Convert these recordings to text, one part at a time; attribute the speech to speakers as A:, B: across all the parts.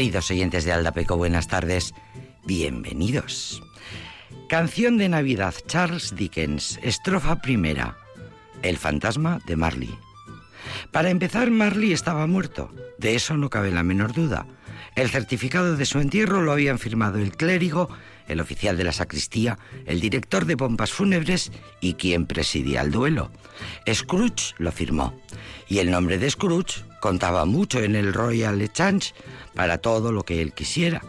A: Queridos oyentes de Aldapeco, buenas tardes. Bienvenidos. Canción de Navidad, Charles Dickens, estrofa primera. El fantasma de Marley. Para empezar, Marley estaba muerto. De eso no cabe la menor duda. El certificado de su entierro lo habían firmado el clérigo, el oficial de la sacristía, el director de pompas fúnebres y quien presidía el duelo. Scrooge lo firmó. Y el nombre de Scrooge contaba mucho en el Royal Exchange para todo lo que él quisiera.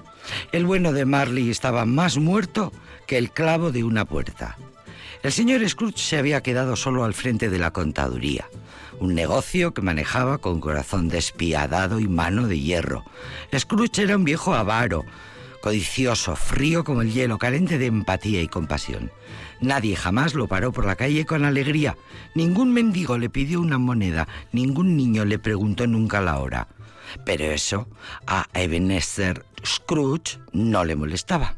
A: El bueno de Marley estaba más muerto que el clavo de una puerta. El señor Scrooge se había quedado solo al frente de la contaduría, un negocio que manejaba con corazón despiadado y mano de hierro. Scrooge era un viejo avaro, codicioso, frío como el hielo, carente de empatía y compasión. Nadie jamás lo paró por la calle con alegría. Ningún mendigo le pidió una moneda, ningún niño le preguntó nunca la hora. Pero eso a Ebenezer Scrooge no le molestaba.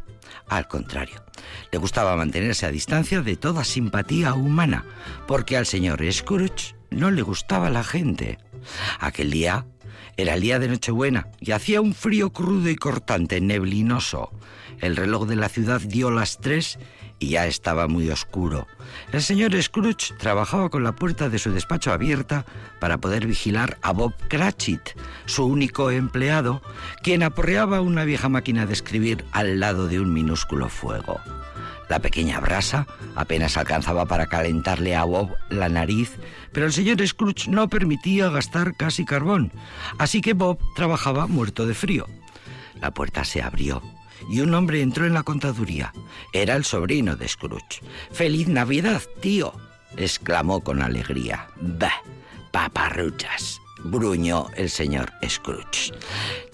A: Al contrario, le gustaba mantenerse a distancia de toda simpatía humana, porque al señor Scrooge no le gustaba la gente. Aquel día era el día de Nochebuena y hacía un frío crudo y cortante, neblinoso. El reloj de la ciudad dio las tres y ya estaba muy oscuro. El señor Scrooge trabajaba con la puerta de su despacho abierta para poder vigilar a Bob Cratchit, su único empleado, quien aporreaba una vieja máquina de escribir al lado de un minúsculo fuego. La pequeña brasa apenas alcanzaba para calentarle a Bob la nariz, pero el señor Scrooge no permitía gastar casi carbón, así que Bob trabajaba muerto de frío. La puerta se abrió y un hombre entró en la contaduría. Era el sobrino de Scrooge. ¡Feliz Navidad, tío! exclamó con alegría. ¡Bah! Paparruchas gruñó el señor Scrooge.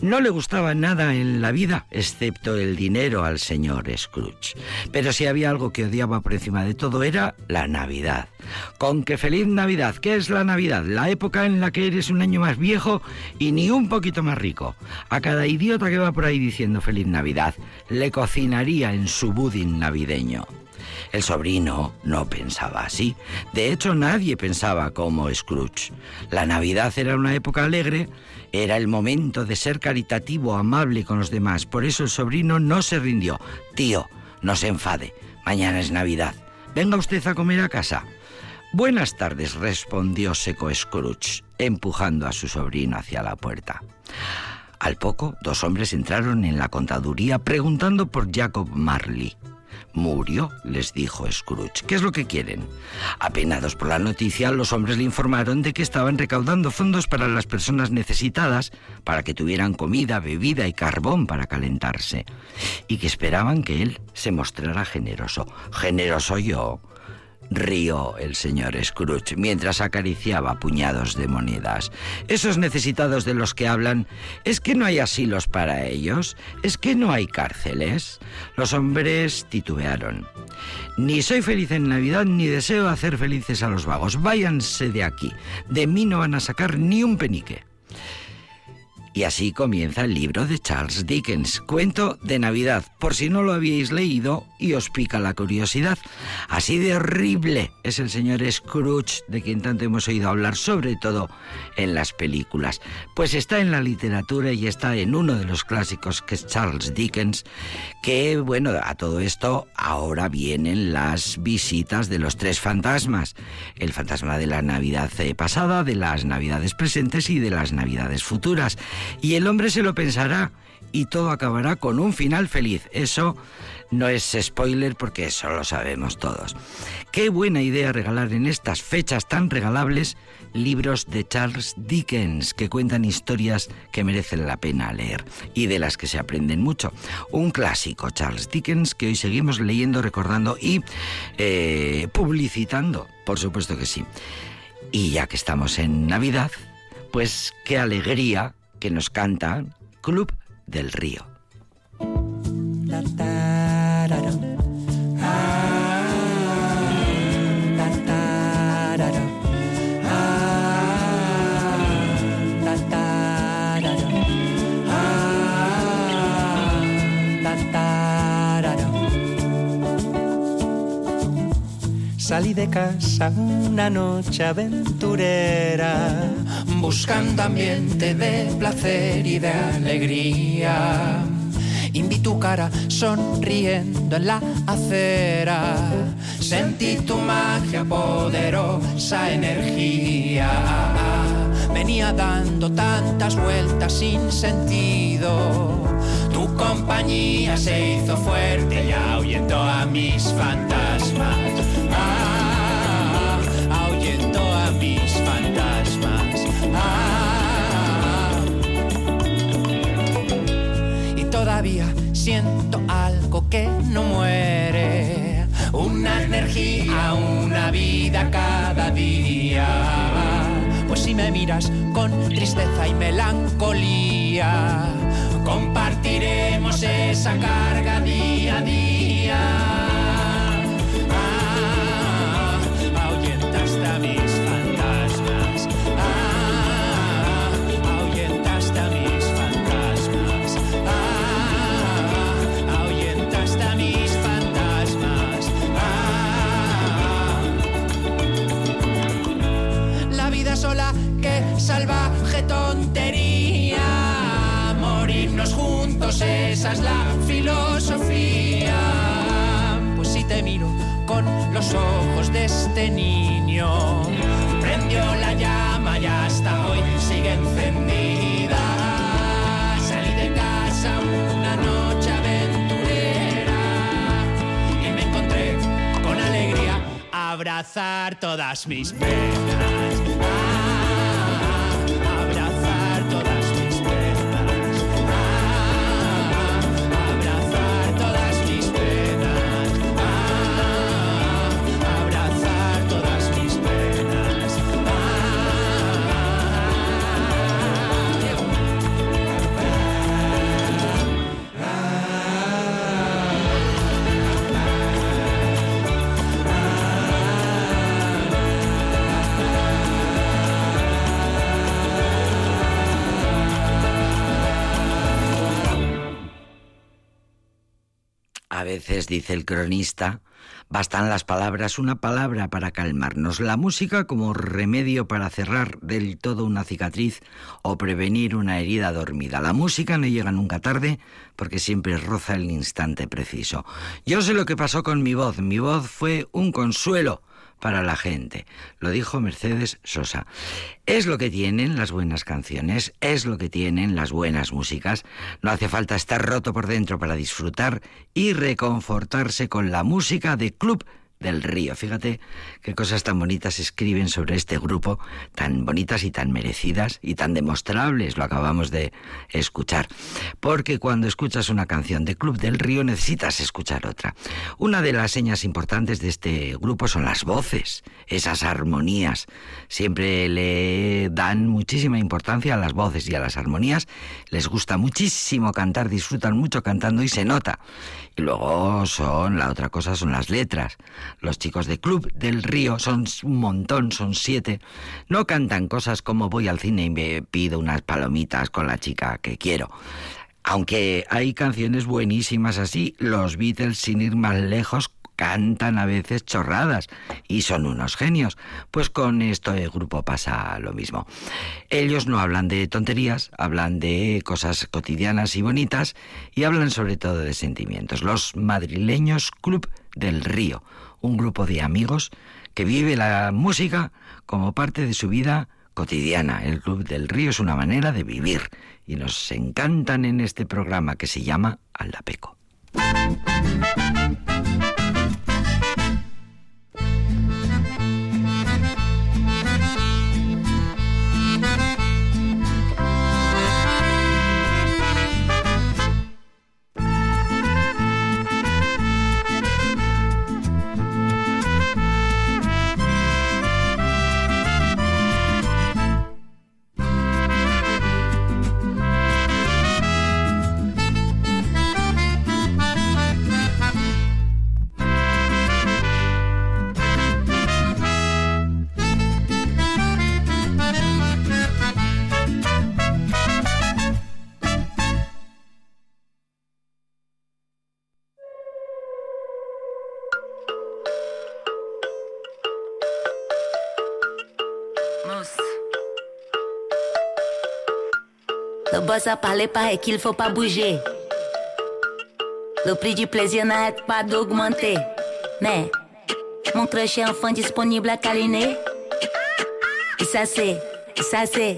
A: No le gustaba nada en la vida, excepto el dinero al señor Scrooge. Pero si había algo que odiaba por encima de todo era la Navidad. Con que feliz Navidad, ¿qué es la Navidad? La época en la que eres un año más viejo y ni un poquito más rico. A cada idiota que va por ahí diciendo feliz Navidad, le cocinaría en su budín navideño. El sobrino no pensaba así. De hecho, nadie pensaba como Scrooge. La Navidad era una época alegre, era el momento de ser caritativo, amable con los demás. Por eso el sobrino no se rindió. Tío, no se enfade. Mañana es Navidad. Venga usted a comer a casa. Buenas tardes, respondió seco Scrooge, empujando a su sobrino hacia la puerta. Al poco, dos hombres entraron en la contaduría preguntando por Jacob Marley. Murió, les dijo Scrooge. ¿Qué es lo que quieren? Apenados por la noticia, los hombres le informaron de que estaban recaudando fondos para las personas necesitadas, para que tuvieran comida, bebida y carbón para calentarse, y que esperaban que él se mostrara generoso. Generoso yo, rió el señor Scrooge mientras acariciaba puñados de monedas. Esos necesitados de los que hablan, ¿es que no hay asilos para ellos? ¿Es que no hay cárceles? Los hombres titubearon. Ni soy feliz en Navidad ni deseo hacer felices a los vagos. Váyanse de aquí. De mí no van a sacar ni un penique. Y así comienza el libro de Charles Dickens, cuento de Navidad, por si no lo habíais leído y os pica la curiosidad. Así de horrible es el señor Scrooge, de quien tanto hemos oído hablar, sobre todo en las películas. Pues está en la literatura y está en uno de los clásicos que es Charles Dickens, que bueno, a todo esto ahora vienen las visitas de los tres fantasmas. El fantasma de la Navidad pasada, de las Navidades presentes y de las Navidades futuras. Y el hombre se lo pensará y todo acabará con un final feliz. Eso no es spoiler porque eso lo sabemos todos. Qué buena idea regalar en estas fechas tan regalables libros de Charles Dickens que cuentan historias que merecen la pena leer y de las que se aprenden mucho. Un clásico, Charles Dickens, que hoy seguimos leyendo, recordando y eh, publicitando, por supuesto que sí. Y ya que estamos en Navidad, pues qué alegría que nos canta Club del Río.
B: Salí de casa una noche aventurera buscando ambiente de placer y de alegría. Y vi tu cara sonriendo en la acera. Sentí tu magia, poderosa energía. Venía dando tantas vueltas sin sentido. Tu compañía se hizo fuerte y ahuyentó a mis fantasmas. Ah, todavía siento algo que no muere. Una energía, una vida cada día. Pues si me miras con tristeza y melancolía, compartiremos esa carga día a día. Sola, que salvaje tontería. Morirnos juntos, esa es la filosofía. Pues si te miro con los ojos de este niño, prendió la llama y hasta hoy sigue encendida. Salí de casa una noche aventurera y me encontré con alegría abrazar todas mis penas.
A: A veces, dice el cronista, bastan las palabras, una palabra para calmarnos, la música como remedio para cerrar del todo una cicatriz o prevenir una herida dormida. La música no llega nunca tarde porque siempre roza el instante preciso. Yo sé lo que pasó con mi voz, mi voz fue un consuelo para la gente. Lo dijo Mercedes Sosa. Es lo que tienen las buenas canciones, es lo que tienen las buenas músicas. No hace falta estar roto por dentro para disfrutar y reconfortarse con la música de Club del Río. Fíjate qué cosas tan bonitas escriben sobre este grupo, tan bonitas y tan merecidas y tan demostrables, lo acabamos de escuchar. Porque cuando escuchas una canción de Club del Río necesitas escuchar otra. Una de las señas importantes de este grupo son las voces, esas armonías. Siempre le dan muchísima importancia a las voces y a las armonías. Les gusta muchísimo cantar, disfrutan mucho cantando y se nota. Y luego son, la otra cosa son las letras. Los chicos de Club del Río son un montón, son siete. No cantan cosas como voy al cine y me pido unas palomitas con la chica que quiero. Aunque hay canciones buenísimas así, los Beatles, sin ir más lejos, cantan a veces chorradas y son unos genios. Pues con este grupo pasa lo mismo. Ellos no hablan de tonterías, hablan de cosas cotidianas y bonitas y hablan sobre todo de sentimientos. Los madrileños Club del Río, un grupo de amigos que vive la música como parte de su vida cotidiana. El Club del Río es una manera de vivir y nos encantan en este programa que se llama Aldapeco.
C: Boss a parlé pareil qu'il faut pas bouger. Le prix du plaisir n'arrête pas d'augmenter. Mais mon crush est enfin disponible à câliner. Et ça c'est, ça c'est,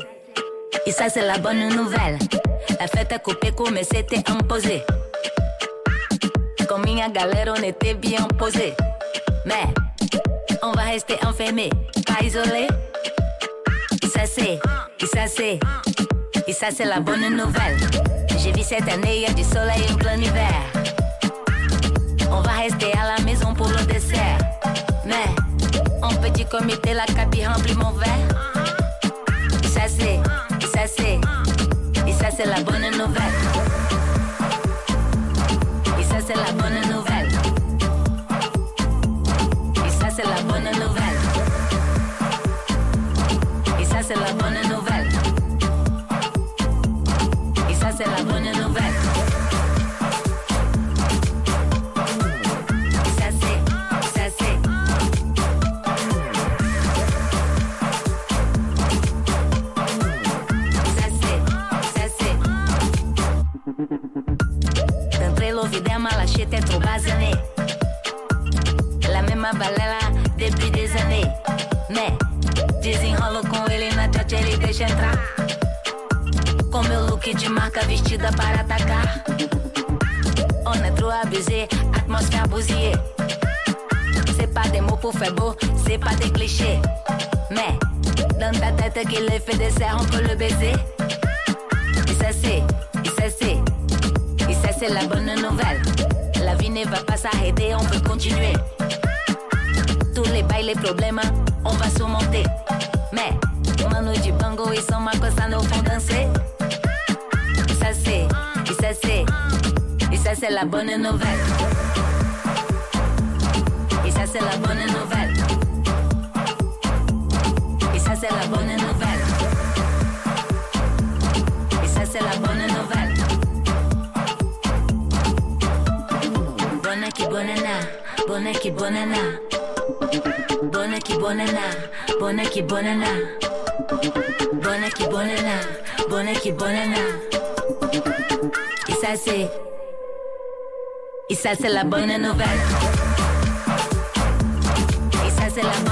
C: et ça c'est la bonne nouvelle. La fête a coupé mais c'était imposé. Comme une galère, on était bien posé. Mais on va rester enfermé, pas isolé. Et ça c'est, et ça c'est, et ça c'est la bonne nouvelle. J'ai vu cette année, y a du soleil en plein hiver. On va rester à la maison pour le dessert. Mais en petit comité, la cabine remplit mon verre. Et ça c'est, et ça c'est, et ça c'est la bonne nouvelle. Mal acheté trop basané. La mesma balela depuis des années. Mais desenrolo com ele na tete, ele deixa entrar. Com meu look de marca vestida para atacar. On est trop abusé, atmosphère bousillée. C'est pas des mots pour faire beau, c'est pas des clichés. Mais dans ta tête qu'il est fait dessert, on le baiser. Et ça c'est, et ça c'est, c'est la bonne nouvelle. La vie ne va pas s'arrêter, on peut continuer. Tous les bails, les problèmes, on va surmonter. Mais, mano du bango, ils sont ma cosa, nous font danser. Et ça c'est, et ça c'est, et ça c'est la bonne nouvelle. Et ça c'est la bonne nouvelle. Et ça c'est la bonne nouvelle. Et ça c'est la bonne nouvelle. Bonne qui bonana. Bonne qui bonana, bonne qui bonana. Bonne qui bonana, bonne qui bonana. C'est, et ça c'est la nouvelle. Et ça c'est la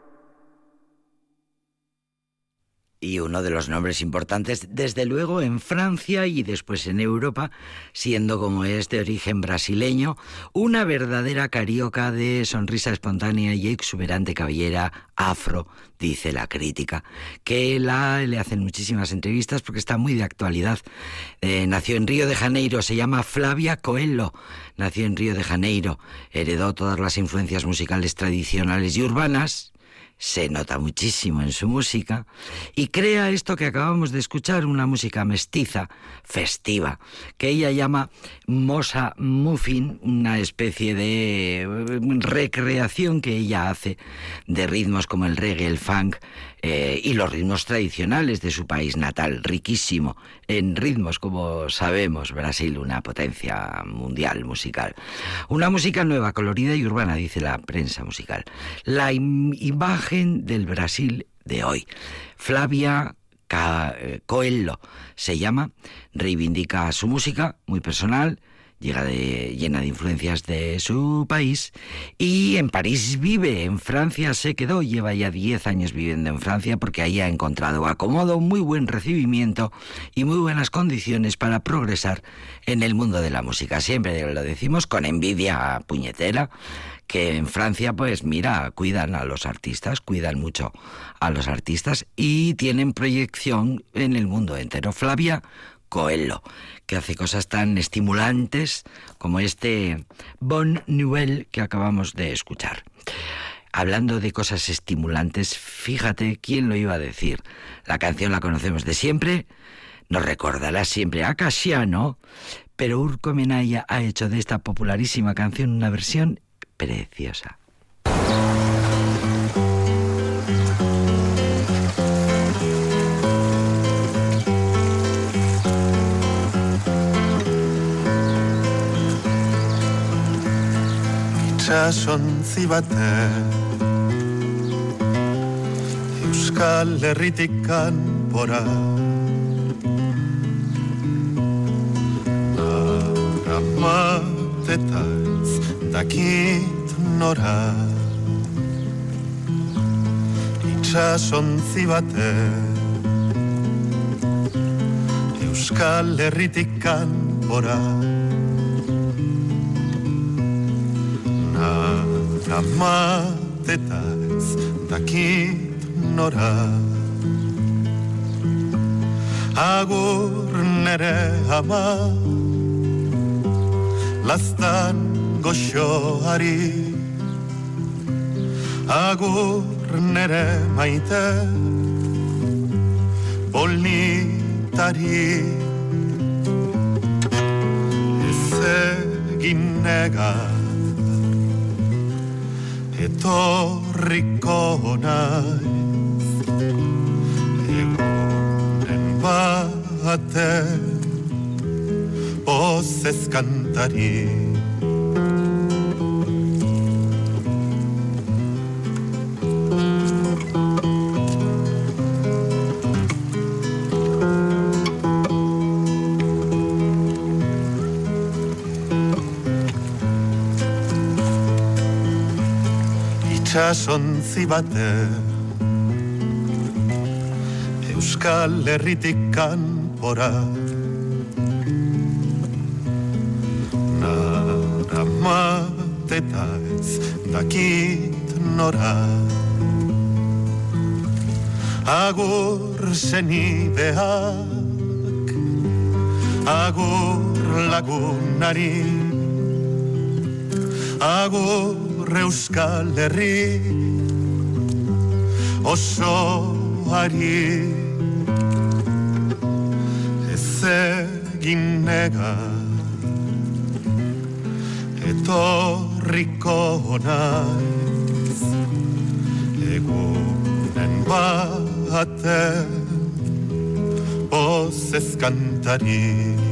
A: y uno de los nombres importantes, desde luego en Francia y después en Europa, siendo como es de origen brasileño, una verdadera carioca de sonrisa espontánea y exuberante cabellera afro, dice la crítica, que la, le hacen muchísimas entrevistas porque está muy de actualidad. Eh, nació en Río de Janeiro, se llama Flavia Coelho, nació en Río de Janeiro, heredó todas las influencias musicales tradicionales y urbanas, se nota muchísimo en su música y crea esto que acabamos de escuchar, una música mestiza, festiva, que ella llama Mosa Muffin, una especie de recreación que ella hace de ritmos como el reggae, el funk eh, y los ritmos tradicionales de su país natal, riquísimo en ritmos, como sabemos, Brasil, una potencia mundial musical. Una música nueva, colorida y urbana, dice la prensa musical. La im imagen del Brasil de hoy. Flavia Coelho se llama, reivindica su música, muy personal, llega de, llena de influencias de su país y en París vive, en Francia se quedó, lleva ya 10 años viviendo en Francia porque ahí ha encontrado acomodo, muy buen recibimiento y muy buenas condiciones para progresar en el mundo de la música. Siempre lo decimos con envidia puñetera que en Francia, pues mira, cuidan a los artistas, cuidan mucho a los artistas y tienen proyección en el mundo entero. Flavia Coelho, que hace cosas tan estimulantes como este Bon Nouvelle que acabamos de escuchar. Hablando de cosas estimulantes, fíjate quién lo iba a decir. La canción la conocemos de siempre, nos recordará siempre a Casiano, pero Urco Menaya ha hecho de esta popularísima canción una versión preciosa.
D: Itxasontzi bate Euskal Herritik kanpora. Aramat dakit nora. Itxasontzi bate Euskal Herritik kanpora Amat eta ez dakit nora. Agur nere ama Laztan goxoari. Agur nere maite Polnitari Ez egin negar το ρικόνας εγώ δεν πάτε όσες κανταρίες itxasontzi bate Euskal Herritik kanpora. Nara mateta ez dakit nora. Agur zenideak Agur lagunari. Agur Euskal Herri osoari ez egin nega etorriko naiz. Egunen baten pozez kantari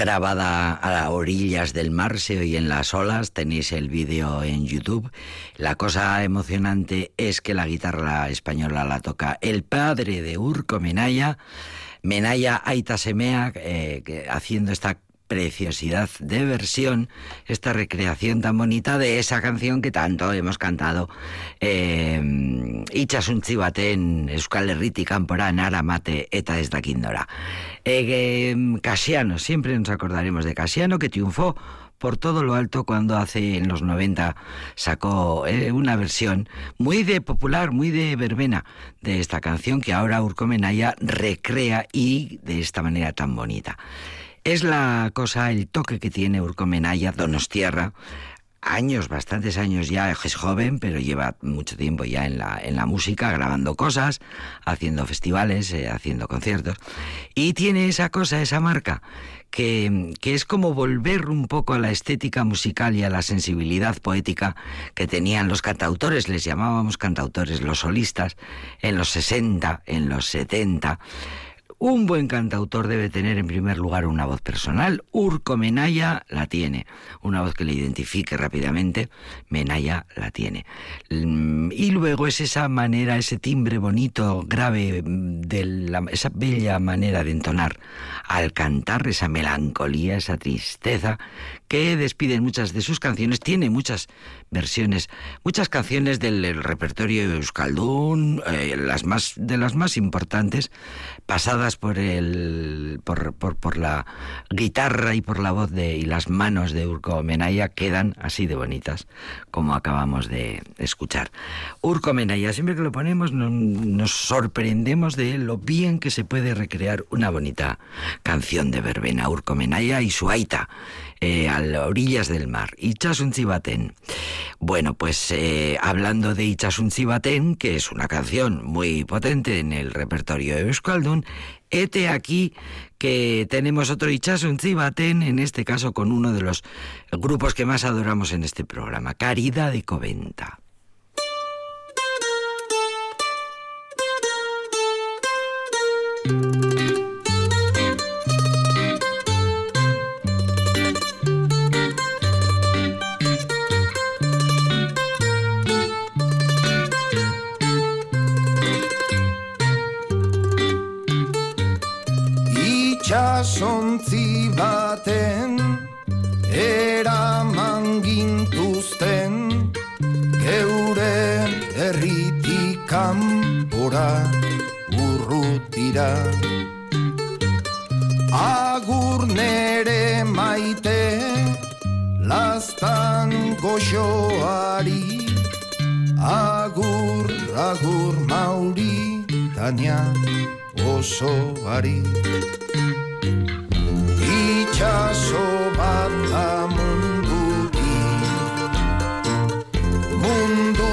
A: grabada a orillas del mar, se oye en las olas, tenéis el vídeo en YouTube. La cosa emocionante es que la guitarra española la toca el padre de Urco Menaya, Menaya Aitasemea, eh, haciendo esta preciosidad de versión, esta recreación tan bonita de esa canción que tanto hemos cantado. Eh, Itxasuntzi baten Euskal Herriti kanpora mate eta ez dakindora. Eh, Casiano, siempre nos acordaremos de Casiano, que triunfó por todo lo alto cuando hace en los 90 sacó eh, una versión muy de popular, muy de verbena de esta canción que ahora Urco Menaya recrea y de esta manera tan bonita. Es la cosa, el toque que tiene Urco Menaya, Donostierra, años, bastantes años ya, es joven, pero lleva mucho tiempo ya en la, en la música, grabando cosas, haciendo festivales, eh, haciendo conciertos, y tiene esa cosa, esa marca, que, que, es como volver un poco a la estética musical y a la sensibilidad poética que tenían los cantautores, les llamábamos cantautores, los solistas, en los 60, en los 70. Un buen cantautor debe tener en primer lugar una voz personal. Urco Menaya la tiene. Una voz que le identifique rápidamente. Menaya la tiene. Mm, y luego es esa manera, ese timbre bonito, grave, de esa bella manera de entonar al cantar, esa melancolía, esa tristeza que despiden muchas de sus canciones. Tiene muchas versiones, muchas canciones del repertorio de Euskaldun, eh, las más, de las más importantes, pasadas por el por, por, por la guitarra y por la voz de y las manos de Urco Menaya quedan así de bonitas como acabamos de escuchar. Urco Menaya, siempre que lo ponemos no- nos sorprendemos de lo bien que se puede recrear una bonita canción de verbena. Urco Menaya y su aita eh, a las orillas del mar. Itxasuntzi. Bueno, pues eh, hablando de Itxasuntzi que es una canción muy potente en el repertorio de Euskaldun, Ete aquí que tenemos otro Itxasuntzi en este caso con uno de los grupos que más adoramos en este programa, Caridad de Coventa.
E: Kanpora urrutira. Agur nere maite lastan goxoari. Agur, agur mauri, tania osoari. Itxaso bat da mundu Mundu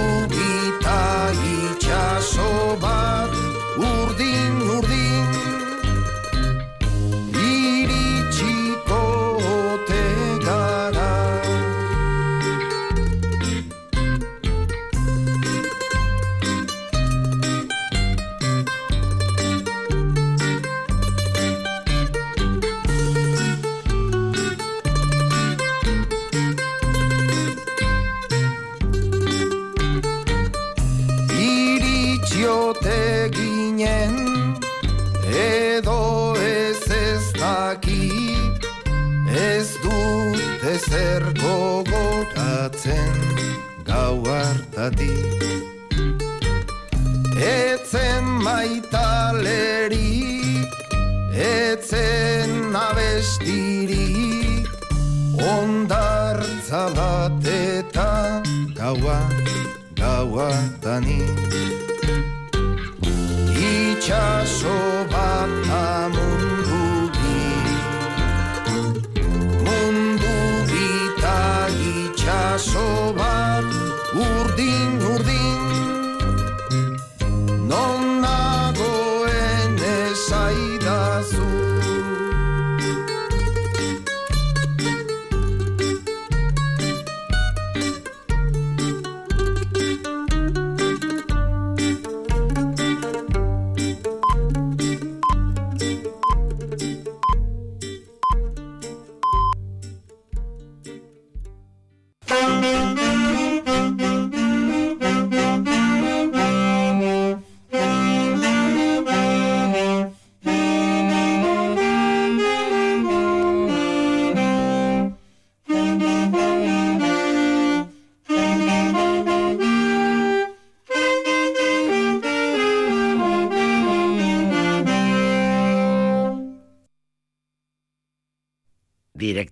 E: Bye.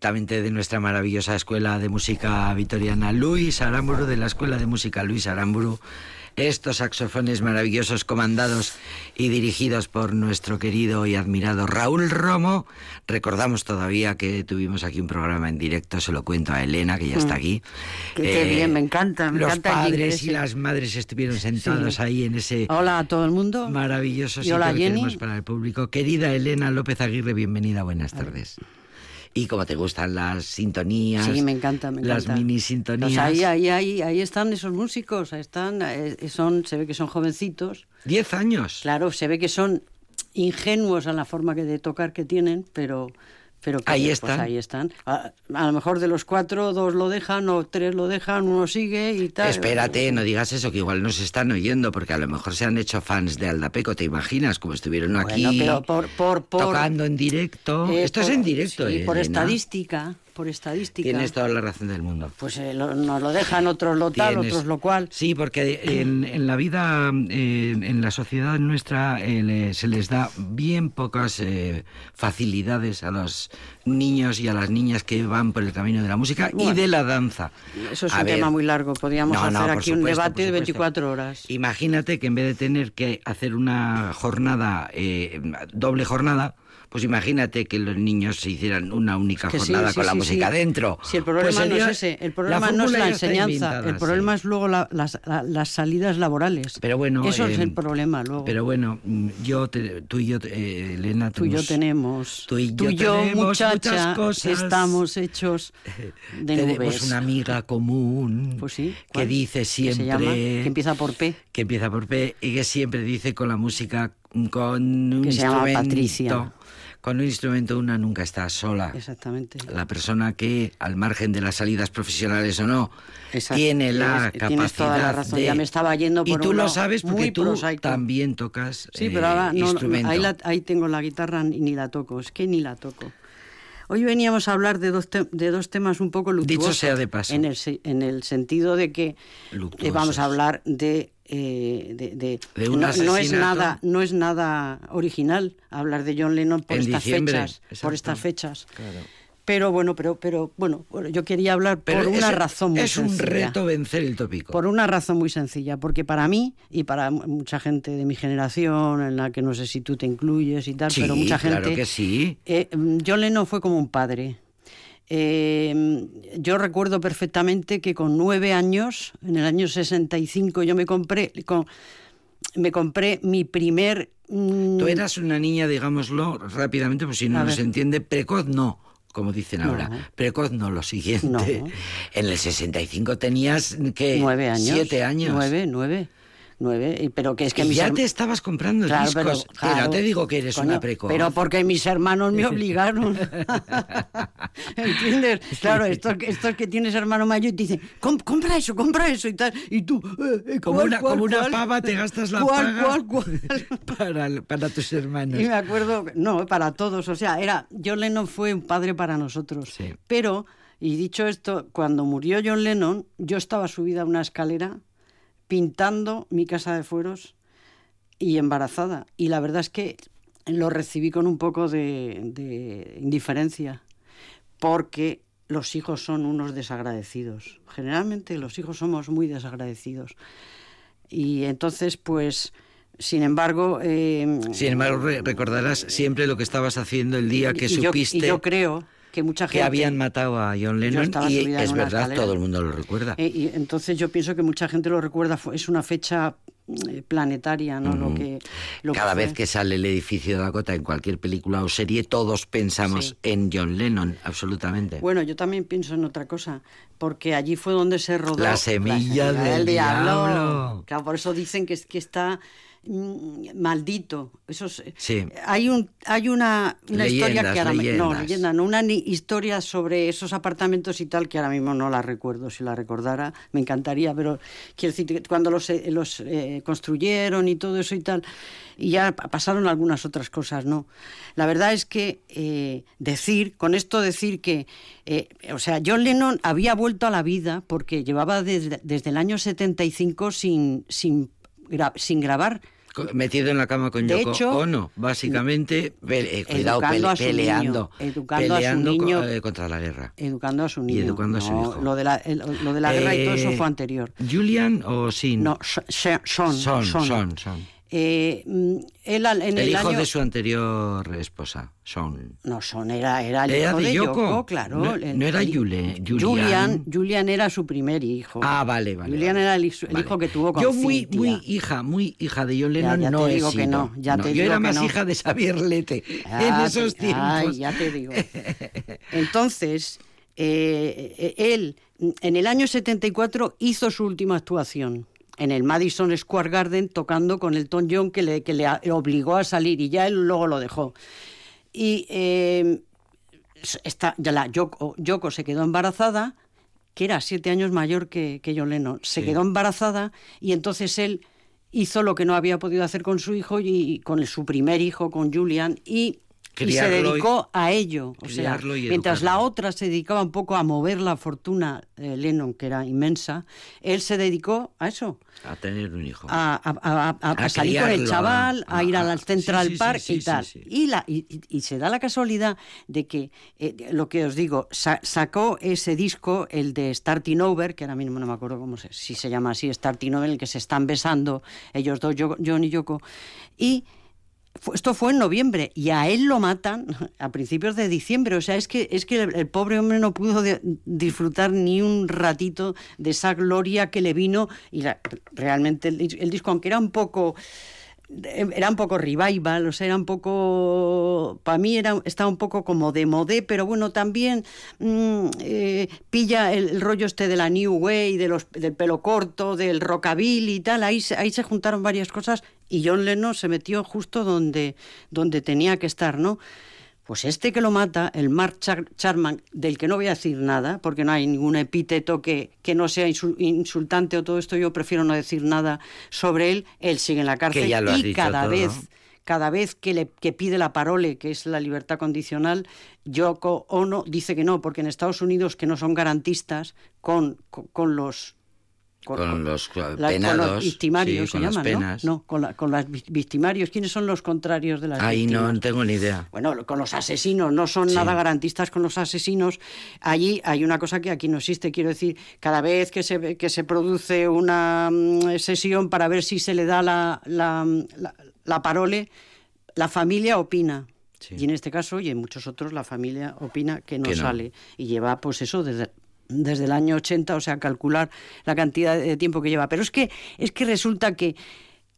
A: Directamente de nuestra maravillosa escuela de música vitoriana Luis Aramburu, de la escuela de música Luis Aramburu. Estos saxofones maravillosos comandados y dirigidos por nuestro querido y admirado Raúl Romo. Recordamos todavía que tuvimos aquí un programa en directo, se lo cuento a Elena, que ya está aquí.
F: Que qué bien, me encanta, me
A: los
F: encanta
A: padres y
F: sí.
A: las madres estuvieron sentados
F: Sí.
A: ahí en ese
F: Hola a todo el mundo.
A: maravilloso
F: Y
A: sitio
F: hola,
A: que
F: Jenny.
A: tenemos para el público. Querida Elena López Aguirre, bienvenida, buenas tardes. Y como te gustan las sintonías,
F: Sí, me encanta, me
A: las
F: encanta.
A: mini sintonías.
F: Pues ahí, ahí, ahí, ahí están esos músicos, ahí están, eh, son, se ve que son jovencitos.
A: Diez años.
F: Claro, se ve que son ingenuos a la forma que de tocar que tienen, pero, pero que,
A: Ahí
F: pues
A: están.
F: ahí están. A, a lo mejor de los cuatro, dos lo dejan o tres lo dejan, uno sigue y tal.
A: Espérate, no digas eso, que igual nos están oyendo, porque a lo mejor se han hecho fans de Aldapeco, ¿te imaginas? Como estuvieron
F: Bueno,
A: aquí
F: pero por, por, por,
A: tocando en directo.
F: eh,
A: Esto es en directo,
F: sí,
A: ¿eh,
F: por
A: Elena?
F: estadística. Por estadística.
A: Tienes toda la razón del mundo.
F: Pues eh, lo- nos lo dejan otros lo tal,
A: Tienes-
F: otros lo cual.
A: Sí, porque en, en la vida, eh, en la sociedad nuestra, eh, se les da bien pocas eh, facilidades a los niños y a las niñas que van por el camino de la música y de la danza.
F: Eso es
A: A
F: un
A: ver,
F: tema muy largo. Podríamos
A: no,
F: hacer aquí un debate de
A: supuesto.
F: 24 horas.
A: Imagínate que en vez de tener que hacer una jornada, eh, doble jornada, pues imagínate que los niños se hicieran una única
F: Que sí,
A: jornada
F: sí,
A: con la
F: sí,
A: música
F: sí.
A: dentro.
F: Si el problema
A: Pues
F: no es ese, el problema no es la enseñanza, el problema
A: sí.
F: es luego la- las, la- las salidas laborales.
A: Pero bueno,
F: Eso es
A: eh,
F: el problema luego.
A: Pero bueno, yo te- tú y yo, eh, Elena,
F: Tú y yo tenemos.
A: tú y yo tenemos
F: muchacha,
A: muchas cosas.
F: estamos hechos de
A: tenemos
F: nubes.
A: una amiga común
F: Pues sí,
A: que dice
F: ¿Qué
A: siempre
F: llama? Que empieza por P.
A: que empieza por P y que siempre dice con la música con un
F: Que se llama Patricia.
A: Con un instrumento una nunca está sola
F: Exactamente.
A: la persona que al margen de las salidas profesionales o no
F: Exacto.
A: tiene la
F: Tienes-
A: capacidad
F: tienes toda la razón.
A: de
F: Ya me estaba yendo
A: y
F: por
A: tú
F: un
A: lo sabes porque tú
F: prosaico.
A: también tocas
F: Sí,
A: eh,
F: pero ahora no,
A: instrumento.
F: ahí, la- ahí tengo la guitarra y ni la toco. Es que ni la toco. Hoy veníamos a hablar de dos, te- de dos temas un poco luctuosos.
A: sea de paso.
F: En el, se- en el sentido de que eh, vamos a hablar de... eh, de, de-
A: De un
F: no, no es nada no es nada original hablar de John Lennon por
A: En
F: estas fechas por estas fechas
A: Claro.
F: pero bueno pero pero bueno yo quería hablar
A: Pero
F: por una razón muy
A: es un
F: sencilla.
A: reto vencer el tópico
F: Por una razón muy sencilla, porque para mí y para mu- mucha gente de mi generación, en la que no sé si tú te incluyes y tal,
A: sí
F: pero mucha gente.
A: claro que sí
F: eh, mm, John Lennon fue como un padre. Eh, yo recuerdo perfectamente que con nueve años, en el año 65, yo me compré, con- me compré mi primer. mm,
A: Tú eras una niña, digámoslo rápidamente, pues si no se entiende, precoz no, como dicen
F: No.
A: ahora. Precoz no, lo siguiente.
F: No.
A: En el 65 tenías que
F: nueve años.
A: siete años.
F: Nueve, nueve. Nueve. y- Pero que es que
A: y
F: mis
A: ya te estabas comprando
F: Claro,
A: discos.
F: pero, claro,
A: te digo que eres
F: coño,
A: una precoz.
F: Pero porque mis hermanos me obligaron. ¿Entiendes? Claro, estos, que- estos que tienes hermano mayor y te dicen, "Com- compra eso, compra eso y tal. Y tú, eh, eh,
A: como
F: ¿cuál,
A: una,
F: cuál,
A: como una
F: cuál?
A: pava te gastas la
F: ¿Cuál,
A: paga
F: cuál, cuál?
A: Para, para tus hermanos.
F: Y me acuerdo, no, para todos, o sea, era, John Lennon fue un padre para nosotros.
A: Sí.
F: Pero, y dicho esto, cuando murió John Lennon, yo estaba subida a una escalera pintando mi casa de fueros y embarazada. Y la verdad es que lo recibí con un poco de, de indiferencia, porque los hijos son unos desagradecidos. Generalmente los hijos somos muy desagradecidos. Y entonces, pues, sin embargo... eh,
A: Sin embargo, re- recordarás siempre lo que estabas haciendo el día que
F: y yo-
A: supiste
F: y yo creo que mucha gente...
A: que habían matado a John Lennon y es verdad, todo el mundo lo recuerda.
F: Eh, y entonces yo pienso que mucha gente lo recuerda, es una fecha eh, planetaria, ¿no? Lo que, lo
A: Cada vez que sale el edificio de Dakota en cualquier película o serie, todos pensamos
F: Sí.
A: en John Lennon, absolutamente.
F: Bueno, yo también pienso en otra cosa, porque allí fue donde se rodó
A: La semilla del diablo.
F: Claro, por eso dicen que, es- que está mm, maldito. Eso es-
A: Sí.
F: Hay un hay una, una historia que ahora no leyenda, no una ni- historia sobre esos apartamentos y tal que ahora mismo no la recuerdo. Si la recordara me encantaría, pero quiero decir cuando los eh, los eh, construyeron y todo eso y tal y ya pa- pasaron algunas otras cosas, ¿no? La verdad es que eh, decir, con esto decir que, eh, o sea, John Lennon había vuelto a la vida porque llevaba desde, desde el año 75 sin, sin, gra- sin grabar.
A: Metido en la cama con
F: De
A: Yoko
F: hecho,
A: Ono, básicamente, pe- eh, cuidado, pele- peleando,
F: niño, educando a su
A: peleando co-
F: niño.
A: eh, contra la guerra.
F: Educando a su
A: Y
F: niño.
A: educando a su
F: No,
A: hijo.
F: Lo de la, el- lo de la guerra y todo eso
A: Eh,
F: fue anterior.
A: ¿Julian o Sin?
F: No, Sean.
A: Son,
F: Sean.
A: son, son.
F: Eh, mm, él en
A: El,
F: el,
A: hijo
F: año...
A: de su anterior esposa, Son.
F: No, Son era, era el
A: Era
F: hijo
A: de
F: de
A: Yoko.
F: Yoko, claro.
A: No-
F: el-
A: no era Yule- Julian.
F: Julian. Julian era su primer hijo.
A: Ah, vale, vale.
F: Julian
A: vale.
F: era el, hijo- el
A: Vale.
F: hijo que tuvo con
A: Yo muy, muy hija, muy hija de John
F: Ya-
A: Lennon
F: ya te
A: no he
F: digo que
A: sido.
F: no, ya te
A: yo
F: digo
A: era
F: que
A: más
F: no.
A: hija de Xavier Lete
F: Ah,
A: en esos
F: te-
A: tiempos.
F: ay, ya te digo. Entonces, eh, él en el año 74 hizo su última actuación en el Madison Square Garden tocando con el Tom John que le, que le obligó a salir y ya él luego lo dejó. Y eh, esta, ya la Yoko, Yoko se quedó embarazada, que era siete años mayor que, que John Lennon. Se
A: Sí.
F: quedó embarazada y entonces él hizo lo que no había podido hacer con su hijo y, y con el- su primer hijo, con Julian, y y se
A: Criarlo y-
F: dedicó a ello. O sea, mientras la otra se dedicaba un poco a mover la fortuna, eh, Lennon, que era inmensa, él se dedicó a eso,
A: A tener un hijo.
F: a, a- a- a- a
A: A
F: salir con el chaval, a, ir al Central
A: sí, sí, sí,
F: Park
A: sí,
F: y tal. Y, la, y, se da la casualidad de que, eh, lo que os digo, sa- sacó ese disco, el de Starting Over, que ahora mismo no me acuerdo cómo se, si se llama así, Starting Over, en el que se están besando ellos dos, Yo- John y Yoko. Y esto fue en noviembre y a él lo matan a principios de diciembre. O sea, es que, es que el, pobre hombre no pudo de- disfrutar ni un ratito de esa gloria que le vino. Y la- realmente el, el disco, aunque era un poco era un poco revival, o sea, era un poco, para mí era, estaba un poco como de modé, pero bueno, también mm, eh, pilla el, rollo este de la New Way, de los, del pelo corto, del rockabilly y tal, ahí, ahí se juntaron varias cosas y John Lennon se metió justo donde, donde tenía que estar, ¿no? Pues este que lo mata, el Mark Char- Charman, del que no voy a decir nada, porque no hay ningún epíteto que, que no sea insul- insultante o todo esto, yo prefiero no decir nada sobre él, él sigue en la cárcel y cada
A: todo,
F: vez
A: ¿no?
F: cada vez que le que pide la parole, que es la libertad condicional, Yoko Ono dice que no, porque en Estados Unidos que no son garantistas con, con, con los
A: Con los
F: la- con
A: penados,
F: los victimarios
A: sí,
F: se
A: con las
F: llaman, ¿no?
A: penas.
F: No, con, la- con los victimarios. ¿Quiénes son los contrarios de las
A: Ahí
F: víctimas?
A: no tengo ni idea.
F: Bueno, con los asesinos, no son
A: Sí.
F: nada garantistas con los asesinos. Allí hay una cosa que aquí no existe, quiero decir, cada vez que se, que se produce una mm, sesión para ver si se le da la, la, la- la parole, la familia opina.
A: Sí.
F: Y en este caso, y en muchos otros, la familia opina que no,
A: Que no.
F: sale. Y lleva, pues eso, desde, desde el año 80, o sea, calcular la cantidad de tiempo que lleva. Pero es que, es que resulta que,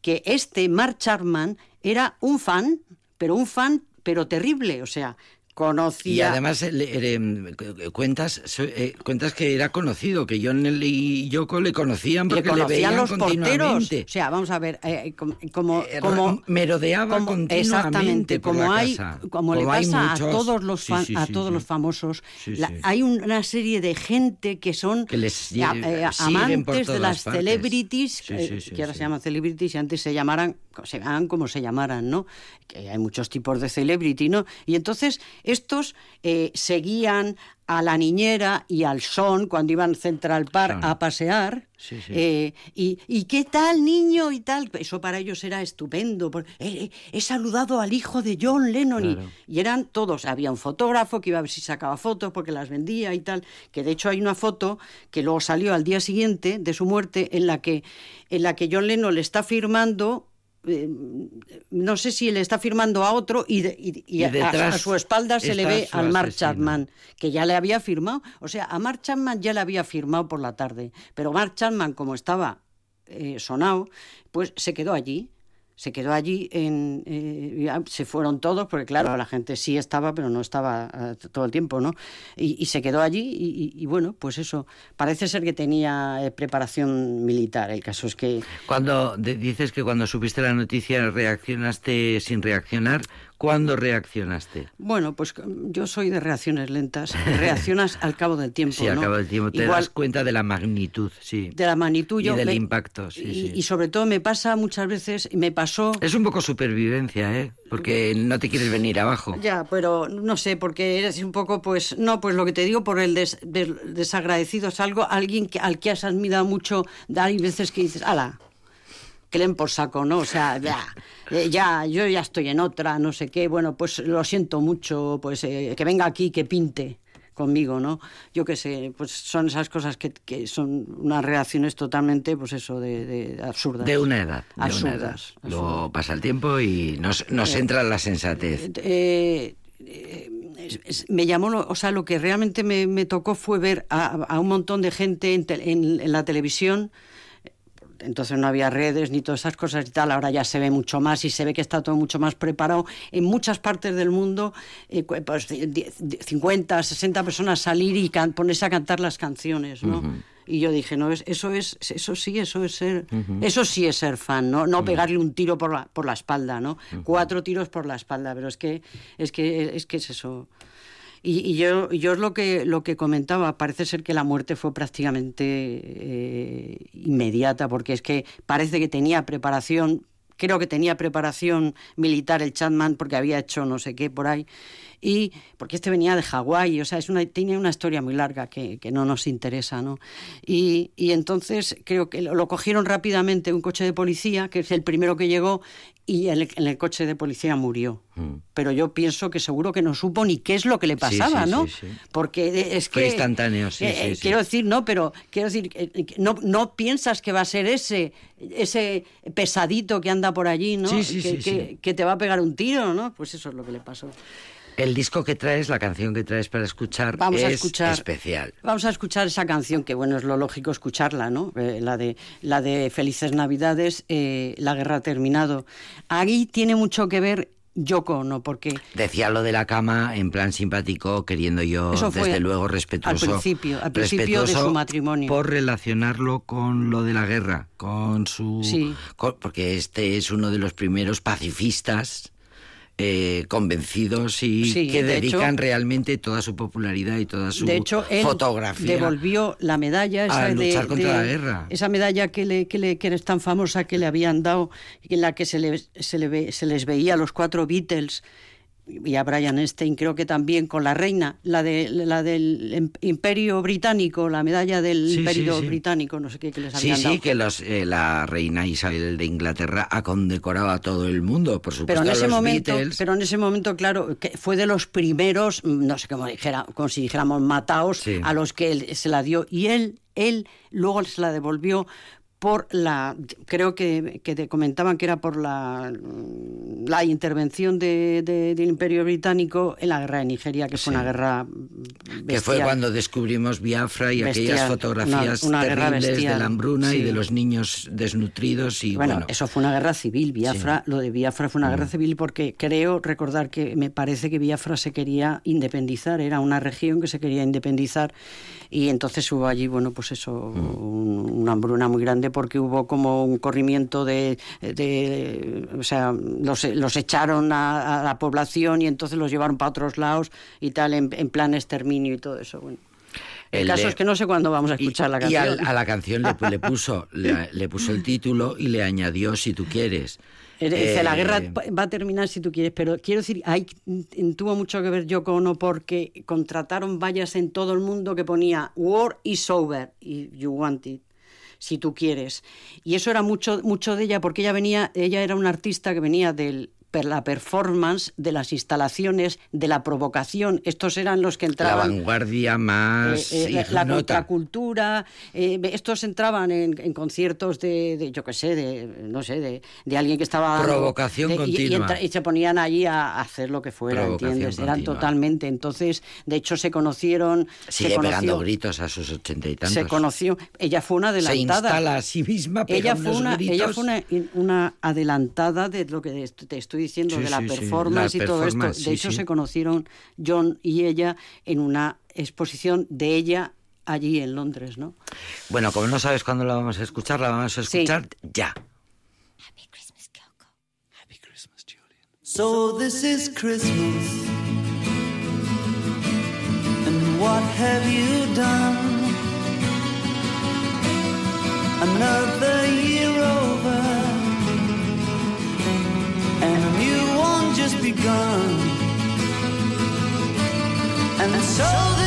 F: que este Mark Charman era un fan, pero un fan, pero terrible. O sea, conocía...
A: Y además el- el- eh, cuentas eh, cuentas que era conocido, que John y Yoko le conocían
F: le
A: porque le,
F: conocían
A: veían
F: los porteros.
A: continuamente.
F: O sea, vamos a ver, eh, com- como,
A: Eh,
F: como
A: merodeaba continuamente
F: exactamente,
A: por
F: como
A: la
F: hay,
A: casa.
F: como le
A: Como
F: pasa
A: muchos.
F: a todos los
A: Sí,
F: fan-
A: sí,
F: a todos
A: sí.
F: los famosos, la- hay una serie de gente que son
A: Que les
F: eh,
A: sigue-
F: eh,
A: siguen por
F: amantes de las
A: partes.
F: celebrities, eh, que ahora se llaman celebrities y antes se llamaran se llamaban como se llamaran, ¿no? Que hay muchos tipos de celebrity, ¿no? Y entonces estos eh, seguían a la niñera y al son cuando iban a Central Park a pasear.
A: Sí, sí.
F: eh, y, y qué tal, niño? Y tal. Eso para ellos era estupendo. "Eh, he saludado al hijo de John Lennon. y-. Y, eran todos. Había un fotógrafo que iba a ver si sacaba fotos porque las vendía y tal. Que de hecho hay una foto que luego salió al día siguiente de su muerte en la que, en la que John Lennon le está firmando. Eh, no sé si le está firmando a otro y, de- y- y
A: Y
F: a- su espalda se le ve al Mark. Chapman que ya le había firmado. O sea, a Mark Chapman ya le había firmado por la tarde. Pero Mark Chapman, como estaba eh, sonado, pues se quedó allí. Se quedó allí, en, eh, se fueron todos, porque claro, la gente sí estaba, pero no estaba eh, todo el tiempo, ¿no? Y, se quedó allí y, y- y bueno, pues eso, parece ser que tenía eh, preparación militar. El caso es que
A: Cuando dices que cuando supiste la noticia reaccionaste sin reaccionar, ¿cuándo reaccionaste?
F: Bueno, pues yo soy de reacciones lentas. Reaccionas al cabo del tiempo.
A: Sí, al
F: ¿no?
A: cabo del tiempo te
F: Igual
A: das cuenta de la magnitud, sí.
F: de la magnitud.
A: Y del
F: me-
A: impacto, sí,
F: y,
A: sí.
F: y sobre todo me pasa muchas veces, y me pasó.
A: Es un poco supervivencia, ¿eh? Porque no te quieres venir abajo.
F: Ya, pero no sé, porque eres un poco, pues, no, pues lo que te digo por el des- desagradecido es algo, alguien que, al que has admirado mucho, hay veces que dices, ala, que leen por saco, ¿no? O sea, ya, eh, ya, yo ya estoy en otra, no sé qué, bueno, pues lo siento mucho, pues eh, que venga aquí, que pinte conmigo, ¿no? Yo qué sé, pues son esas cosas que, que son unas reacciones totalmente, pues eso, de, de absurdas.
A: De una edad. De una edad.
F: Absurdas,
A: Luego pasa el tiempo y nos, nos entra la sensatez.
F: Eh, eh, me llamó, o sea, lo que realmente me, me tocó fue ver a, a un montón de gente en, tel- en- en la televisión. Entonces no había redes ni todas esas cosas y tal. Ahora ya se ve mucho más y se ve que está todo mucho más preparado. En muchas partes del mundo, eh, pues, ci- di- di- 50, 60 personas salir y can- ponerse a cantar las canciones, ¿no? Y yo dije, no, es- eso es, eso sí, eso es ser, eso sí es ser fan, ¿no? No pegarle un tiro por la, por la espalda, ¿no? Cuatro tiros por la espalda, pero es que, es que, es que es eso. Y, y yo, yo es lo que, lo que comentaba, parece ser que la muerte fue prácticamente eh, inmediata, porque es que parece que tenía preparación creo que tenía preparación militar el Chapman porque había hecho no sé qué por ahí y porque este venía de Hawái, o sea, es una, tiene una historia muy larga que, que no nos interesa, ¿no? Y, y entonces creo que lo, lo, cogieron rápidamente un coche de policía, que es el primero que llegó, y en el, en el coche de policía murió. Mm. Pero yo pienso que seguro que no supo ni qué es lo que le pasaba,
A: sí, sí,
F: ¿no?
A: Sí,
F: Porque es que...
A: Fue instantáneo, sí,
F: eh, Quiero decir, no, pero quiero decir, eh, no, no piensas que va a ser ese, ese pesadito que anda por allí, ¿no?
A: Sí, sí,
F: que, que, que te va a pegar un tiro, ¿no? Pues eso es lo que le pasó.
A: El disco que traes, la canción que traes para escuchar
F: vamos
A: es
F: a escuchar,
A: especial.
F: Vamos a escuchar esa canción, que bueno, es lo lógico escucharla, ¿no? Eh, la, de, la de Felices Navidades, eh, La Guerra ha terminado. Ahí tiene mucho que ver Yoko no, porque...
A: Decía lo de la cama en plan simpático, queriendo yo, desde luego, respetuoso.
F: Al principio, al principio de su matrimonio.
A: Por relacionarlo con lo de la guerra, con su...
F: Sí.
A: Con, porque este es uno de los primeros pacifistas eh, convencidos y
F: sí,
A: que
F: de
A: dedican
F: hecho,
A: realmente toda su popularidad y toda su
F: de hecho, él
A: fotografía
F: devolvió la medalla esa
A: a luchar
F: de,
A: contra
F: de,
A: la guerra.
F: esa medalla que le, que le que es tan famosa que le habían dado en la que se, le, se, le ve, se les veía a los cuatro Beatles y a Brian Epstein creo que también con la reina, la de la del Imperio Británico, la medalla del
A: sí,
F: Imperio
A: sí, sí.
F: Británico, no sé qué que les
A: Sí,
F: habían
A: sí,
F: dado.
A: que los, eh, la reina Isabel de Inglaterra ha condecorado a todo el mundo, por supuesto.
F: Pero en
A: a
F: ese
A: los
F: momento,
A: Beatles.
F: pero en ese momento, claro, que fue de los primeros, no sé cómo dijera, como si dijéramos mataos,
A: Sí.
F: a los que él se la dio y él, él luego se la devolvió por la creo que, que te comentaban que era por la la intervención de, de- del Imperio Británico en la guerra de Nigeria que fue
A: Sí.
F: una guerra
A: Que fue cuando descubrimos Biafra y
F: Bestial.
A: aquellas fotografías
F: Una- una
A: terribles de la hambruna y de los niños desnutridos y
F: bueno,
A: bueno,
F: eso fue una guerra civil. Biafra, lo de Biafra fue una guerra civil porque creo recordar que me parece que Biafra se quería independizar, era una región que se quería independizar y entonces hubo allí, bueno, pues eso, un- una hambruna muy grande porque hubo como un corrimiento de, de o sea, los, los echaron a, a la población y entonces los llevaron para otros lados y tal, en, en plan exterminio y todo eso. Bueno. El,
A: El
F: caso
A: de-
F: es que no sé cuándo vamos a
A: Y-
F: escuchar la
A: y al-
F: canción.
A: a la canción le, le puso le, le puso el título y le añadió si tú quieres.
F: Eh, Dice, la
A: Eh,
F: guerra va a terminar si tú quieres, pero quiero decir, ahí mm, tuvo mucho que ver Yoko Ono porque contrataron vallas en todo el mundo que ponía War is over y you want it, si tú quieres. Y eso era mucho, mucho de ella porque ella venía, ella era una artista que venía del la performance de las instalaciones de la provocación estos eran los que
A: la
F: entraban
A: vanguardia más
F: eh, eh, la, la contracultura, eh, estos entraban en, en conciertos de, de, yo qué sé, de, no sé, de, de alguien que estaba...
A: Provocación
F: de- y- y,
A: continua.
F: entra- y se ponían allí a, hacer lo que fuera,
A: Provocación
F: ¿entiendes? Eran totalmente, entonces, de hecho se conocieron...
A: Sigue
F: se conoció,
A: pegando gritos a sus ochenta y tantos.
F: Se conoció, ella fue una
A: Se
F: adelantada.
A: instala a sí misma,
F: Ella fue, una,
A: gritos.
F: ella fue una, una adelantada de lo que te estoy diciendo,
A: Sí,
F: de la
A: sí, sí,
F: performance
A: la
F: y todo esto.
A: performance,
F: De
A: sí,
F: hecho,
A: sí.
F: se conocieron John y ella en una exposición de ella allí en Londres, ¿no?
A: Bueno, como no sabes cuándo la vamos a escuchar, la vamos a
F: Sí.
A: escuchar ya.
G: So this is Christmas. And what have you done? Another year over. Just begun. And so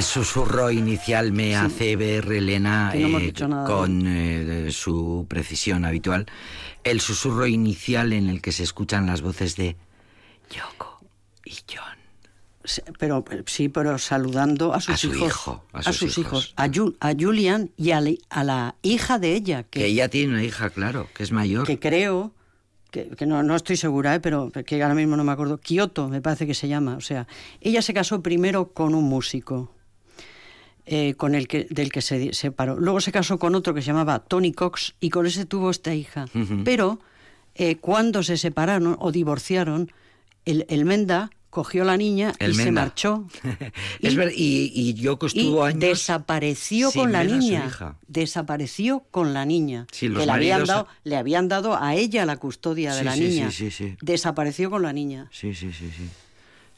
A: El susurro inicial me hace ver Elena
F: no
A: eh, con eh, su precisión habitual. El susurro inicial en el que se escuchan las voces de Yoko y John.
F: Sí, Pero sí, pero saludando a sus
A: A su
F: hijos.
A: hijo, a sus hijos.
F: A, Ju- a Julian y a, la- a la hija de ella,
A: Que
F: que,
A: ella tiene una hija, claro, que es mayor.
F: que creo, que, que no, no estoy segura, ¿eh? pero que ahora mismo no me acuerdo, Kioto me parece que se llama. O sea, ella se casó primero con un músico. Eh, con el que, del que se separó. Luego se casó con otro que se llamaba Tony Cox y con ese tuvo esta hija. Pero eh, cuando se separaron o divorciaron, el, el Menda cogió la niña
A: El
F: y se marchó.
A: es
F: Y-
A: ver, y, y Yoko estuvo años.
F: desapareció con la
A: a
F: niña. Desapareció con la niña.
A: Sí,
F: que le habían, dado, le habían dado a ella la custodia de la
A: sí,
F: niña.
A: sí, sí, sí.
F: Desapareció con la niña.
A: Sí, sí, sí, sí.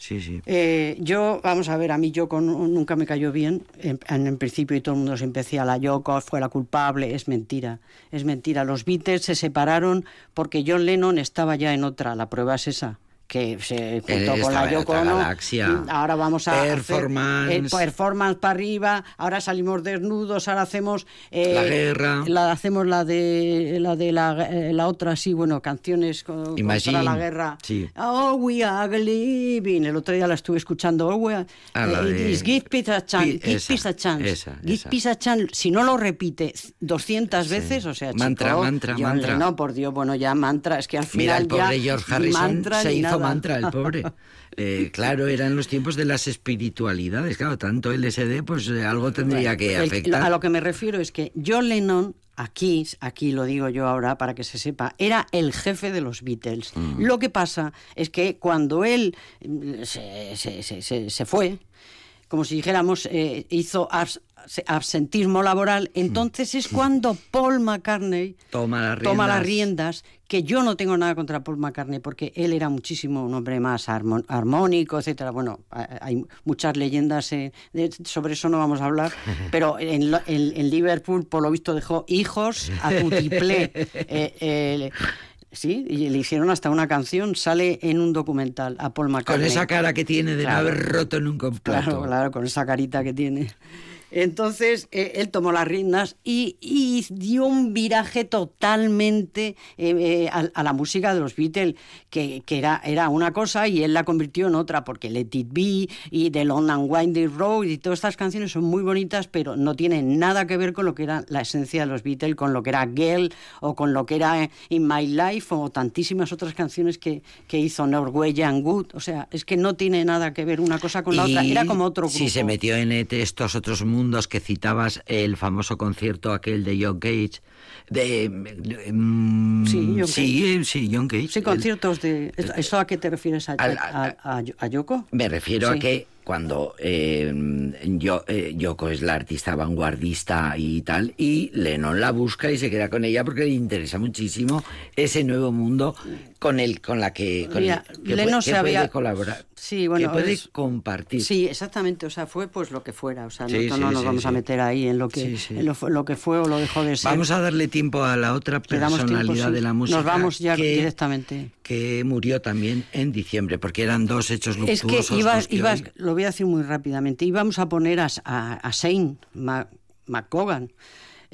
A: Sí, sí.
F: Eh, yo, vamos a ver, a mí Yoko nu- nunca me cayó bien. En, en, en principio y todo el mundo siempre decía la Yoko fue la culpable. Es mentira, es mentira. Los Beatles se separaron porque John Lennon estaba ya en otra. La prueba es esa que se juntó
A: Él
F: con la Yoko
A: galaxia.
F: Ahora vamos a hacer,
A: Performance.
F: eh, performance para arriba. Ahora salimos desnudos. Ahora hacemos eh,
A: La guerra.
F: La hacemos la de la de la, eh, la otra sí, bueno, canciones con, contra la guerra.
A: Sí.
F: Oh, we are living. El otro día la estuve escuchando. Oh, we are,
A: Ah, la
F: eh,
A: de-
F: give peace a chance. Give peace a chance.
A: esa,
F: give
A: esa.
F: peace a chance. Si no lo repite 200 veces, o sea,
A: Mantra,
F: chico,
A: mantra, mantra.
F: Lennon, por Dios, bueno, ya mantra. Es que al
A: Mira,
F: final
A: el pobre
F: ya
A: George Harrison
F: mantra
A: se hizo
F: nada.
A: Mantra, el pobre. Eh, claro, eran los tiempos de las espiritualidades. Claro, tanto LSD, pues eh, algo tendría que
F: El-
A: afectar.
F: a lo que me refiero es que John Lennon, aquí, aquí lo digo yo ahora para que se sepa, era el jefe de los Beatles.
A: Mm.
F: Lo que pasa es que cuando él mm, se, se- se- se- fue, como si dijéramos, eh, hizo absentismo laboral, entonces es cuando Paul McCartney
A: Toma las
F: toma las
A: riendas.
F: que yo no tengo nada contra Paul McCartney, porque él era muchísimo un hombre más armónico, etcétera. Bueno, ha- hay muchas leyendas eh, sobre eso no vamos a hablar, pero en, en- en Liverpool, por lo visto, dejó hijos a tutiplé. Eh, eh, Sí, y le hicieron hasta una canción, sale en un documental a Paul
A: Con
F: McCartney.
A: esa cara que tiene de
F: Claro.
A: no haber roto nunca un plato.
F: Claro, claro, con esa carita que tiene. Entonces, eh, él tomó las riendas y, y dio un viraje totalmente eh, eh, a, a la música de los Beatles, que, que era, era una cosa y él la convirtió en otra, porque Let It Be y The Long and Winding Road y todas estas canciones son muy bonitas, pero no tienen nada que ver con lo que era la esencia de los Beatles, con lo que era Girl o con lo que era In My Life o tantísimas otras canciones que, que hizo Norwegian Wood. O sea, es que no tiene nada que ver una cosa con la otra. Era como otro grupo.
A: Si se metió en estos otros mundos que citabas, el famoso concierto aquel de John Cage. De, de- mm,
F: Sí, John
A: sí, sí, John Cage.
F: Sí, conciertos de... ¿Eso a qué te refieres? ¿A, a, a- a Yoko?
A: Me refiero a que cuando eh, yo, eh, Yoko es la artista vanguardista y tal, y Lennon la busca y se queda con ella porque le interesa muchísimo ese nuevo mundo con el con la que, con
F: Mira,
A: el, que,
F: Lennon
A: puede, que
F: se había-
A: puede colaborar,
F: Sí, bueno,
A: que puede
F: es-
A: compartir.
F: Sí, exactamente. O sea, fue pues lo que fuera. O sea,
A: Sí,
F: nosotros
A: sí,
F: no nos
A: sí,
F: vamos a meter ahí en lo que, en lo, lo que fue o lo dejó de ser.
A: Vamos a darle tiempo a la otra
F: tiempo,
A: personalidad
F: sí.
A: de la música
F: Nos vamos ya
A: que,
F: directamente.
A: que murió también en diciembre, porque eran dos hechos
F: Es
A: luctuosos.
F: que ibas,
A: los que
F: ibas,
A: hoy-
F: lo voy a decir muy rápidamente, íbamos a poner a, a, a Shane McCogan.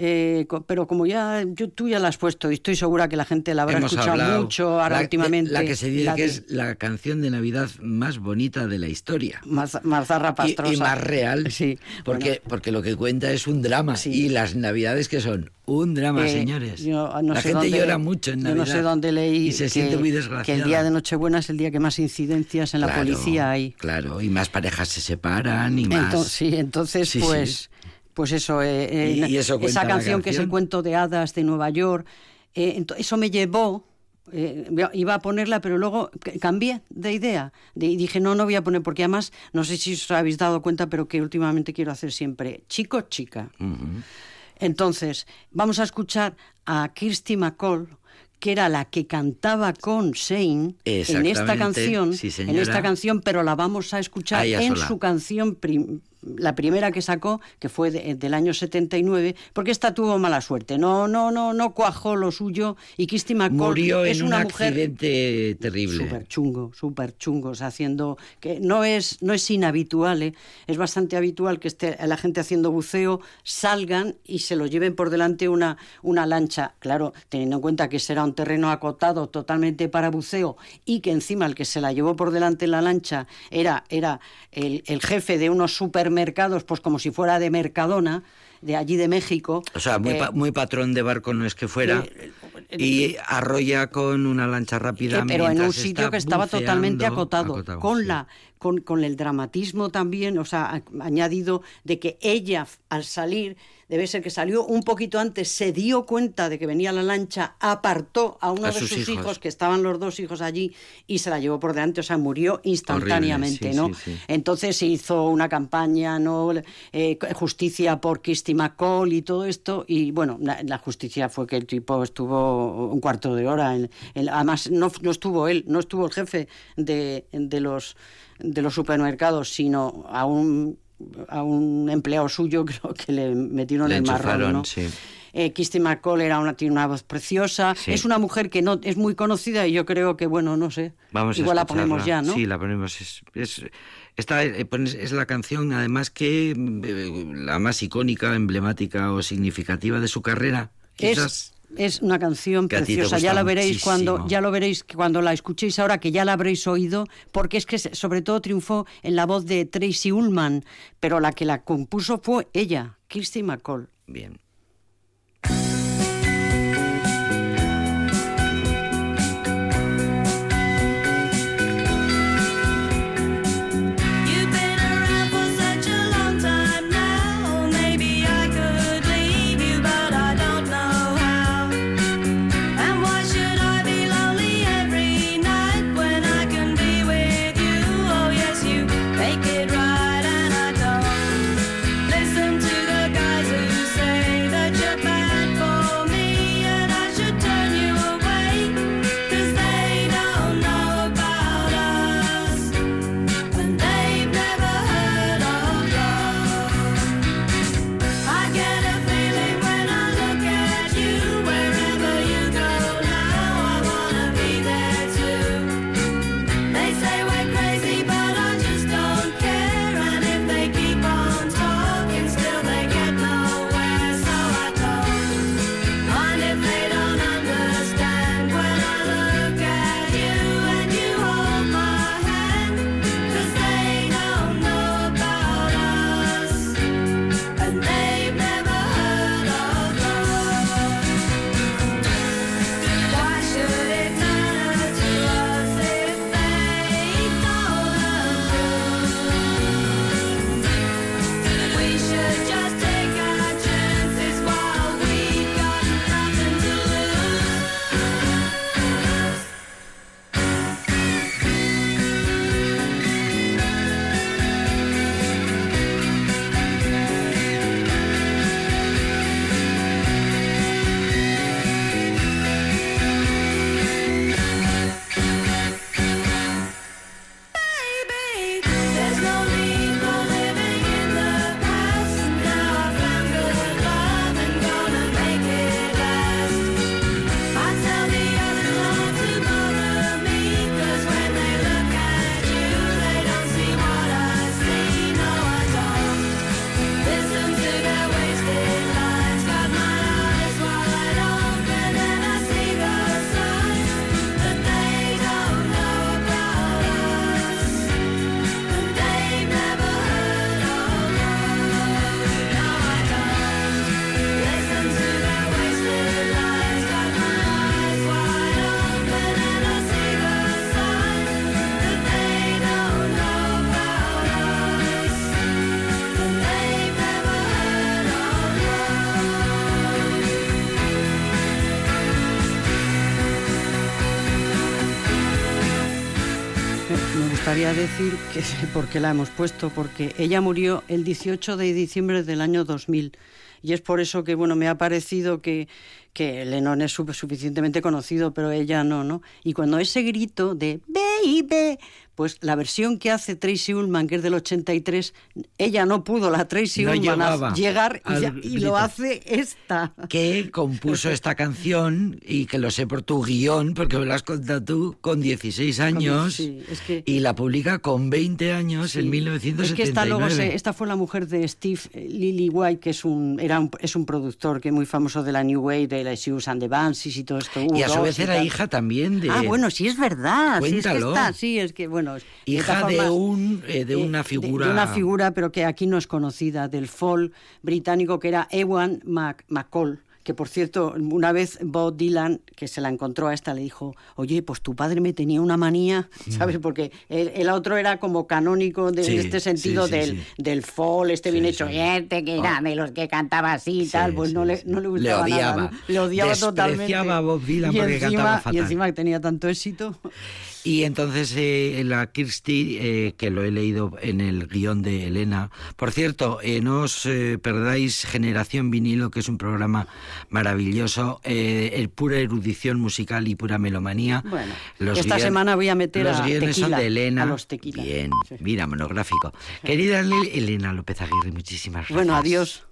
F: Eh, pero como ya yo, tú ya la has puesto y estoy segura que la gente la habrá
A: Hemos
F: escuchado
A: hablado.
F: mucho ahora
A: la,
F: últimamente.
A: La que se dice que
F: de
A: es la canción de Navidad más bonita de la historia.
F: Marza- Marzarra
A: Y, y más real.
F: Sí.
A: Porque,
F: bueno.
A: porque lo que cuenta es un drama.
F: Sí.
A: Y las Navidades que son un drama,
F: Eh,
A: señores.
F: yo no
A: la
F: sé
A: gente
F: dónde-
A: llora mucho en
F: yo
A: Navidad.
F: no sé dónde leí
A: Y se
F: que,
A: siente muy
F: que
A: desgraciada.
F: el día de Nochebuena es el día que más incidencias en la policía hay.
A: Claro, y más parejas se separan y más.
F: Entonces, sí, entonces
A: Sí, sí.
F: Pues, eso, eh, eh,
A: Y- eso
F: esa canción, que es el cuento de hadas de Nueva York, eh, eso me llevó, eh, iba a ponerla, pero luego cambié de idea de- y dije, no, no voy a poner, porque además, no sé si os habéis dado cuenta, pero que últimamente quiero hacer siempre chico, chica. Entonces, vamos a escuchar a Kirsty McCall, que era la que cantaba con Shane en esta canción,
A: sí,
F: en esta canción, pero la vamos a escuchar en
A: sola.
F: su canción prim- la primera que sacó, que fue de- del año 79, porque esta tuvo mala suerte. No, no, no, no cuajó lo suyo y Kirsty MacColl
H: Murió
F: es
H: en un
F: mujer
H: accidente terrible.
F: Súper chungo, súper chungos, haciendo que no es no es inhabitual, ¿eh? es bastante habitual que esté la gente haciendo buceo, salgan y se lo lleven por delante una, una lancha. Claro, teniendo en cuenta que será un terreno acotado totalmente para buceo y que encima el que se la llevó por delante en la lancha era, era el, el jefe de unos supermercados, pues como si fuera de Mercadona, de allí de México.
H: O sea, muy,
F: Eh,
H: pa- muy patrón de barco no es que fuera. y arrolla con una lancha rápida.
F: Eh, pero en un sitio que estaba totalmente acotado, con
H: sí.
F: la con, con el dramatismo también, o sea, añadido de que ella al salir debe ser que salió un poquito antes, se dio cuenta de que venía la lancha, apartó a uno
H: A
F: de
H: sus
F: hijos.
H: hijos.
F: que estaban los dos hijos allí y se la llevó por delante, o sea, murió instantáneamente,
H: sí,
F: ¿no?
H: sí, sí.
F: Entonces se hizo una campaña, ¿no? Eh, justicia por Kirsty McCall y todo esto. Y bueno, la, la justicia fue que el tipo estuvo un cuarto de hora. En, en- además, no, no estuvo él, no estuvo el jefe de, de los, de los supermercados, sino a un, a un empleado suyo, creo que le metieron
H: Le
F: el marrón. ¿no?
H: sí.
F: Eh, Kirsty McCall era una, tiene una voz preciosa.
H: Sí.
F: Es una mujer que no es muy conocida y yo creo que, bueno, no sé.
H: Vamos a
F: Igual la ponemos ya, ¿no?
H: Sí, la ponemos. Es, es, esta, eh, es la canción, además, que eh, la más icónica, emblemática o significativa de su carrera. Quizás.
F: Es, es una canción preciosa. Ya lo veréis cuando ya lo veréis cuando la escuchéis ahora que ya la habréis oído, porque es que sobre todo triunfó en la voz de Tracy Ullman, pero la que la compuso fue ella, Kirsty McCall.
H: Bien.
F: Gustaría decir que por qué la hemos puesto, porque ella murió el 18 de diciembre del año 2000 y es por eso que bueno me ha parecido que, que Lennon es suficientemente conocido, pero ella no, ¿no? Y cuando ese grito de baby, Pues la versión que hace Tracy Ullman, que es del 83, ella no pudo, la Tracy
A: No
F: Ullman, llegar y, ya- lo hace esta.
A: que compuso esta canción y que lo sé por tu guion, porque me lo has contado tú con 16 años
F: sí, es que-
A: y la publica con 20 años en
F: Sí.
A: 1979.
F: Es que esta, luego se- esta fue la mujer de Steve eh, Lillywhite, que es un, era un, es un productor que es muy famoso de la New Wave, de la Shoes and the Banshees y todo esto.
A: y a su
F: U2
A: vez era hija también de...
F: Ah, bueno, sí es verdad. Sí, es que
A: Cuéntalo.
F: está, sí, es que, bueno.
A: Hija de un, eh, de
F: eh,
A: una
F: de-
A: figura...
F: De, una figura, pero que aquí no es conocida, del folk británico, que era Ewan Mac- McCall. Que por cierto, una vez Bob Dylan, que se la encontró a esta, le dijo: Oye, pues tu padre me tenía una manía, ¿sabes? Porque el, el otro era como canónico de,
A: Mm. Sí,
F: en este sentido
A: sí, sí,
F: del, del folk, este bien hecho, este que era de los que cantaba así y tal, pues no, le, no le
A: Le
F: gustaba nada,
A: odiaba.
F: ¿no? Le odiaba totalmente.
A: Despreciaba a Bob Dylan
F: y
A: porque
F: encima,
A: cantaba fatal.
F: Y encima que tenía tanto éxito.
A: Y entonces eh, la Kirsty, eh, que lo he leído en el guion de Elena. Por cierto, eh, no os eh, perdáis Generación Vinilo, que es un programa maravilloso, eh, el pura erudición musical y pura melomanía.
F: Bueno, esta semana voy a meter
A: los
F: a
A: guiones son
F: Tequila,
A: de Elena.
F: a los Tequila.
A: Bien,
F: Sí.
A: mira, monográfico. Querida Le- Elena López Aguirre, muchísimas gracias.
F: Bueno, adiós.